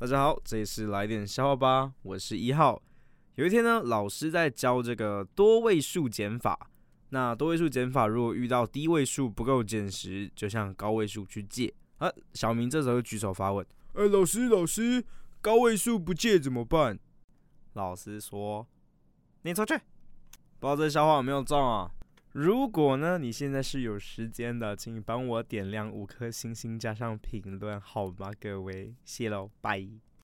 大家好，这里是来点笑话吧，我是一号。有一天呢，老师在教这个多位数减法。那多位数减法，如果遇到低位数不够减时，就向高位数去借。啊，小明这时候就举手发问：“呃，老师，老师，高位数不借怎么办？”老师说：“你出去。”不知道这笑话有没有中啊？如果呢，你现在是有时间的，请帮我点亮五颗星星加上评论，好吗？各位，谢喽，拜。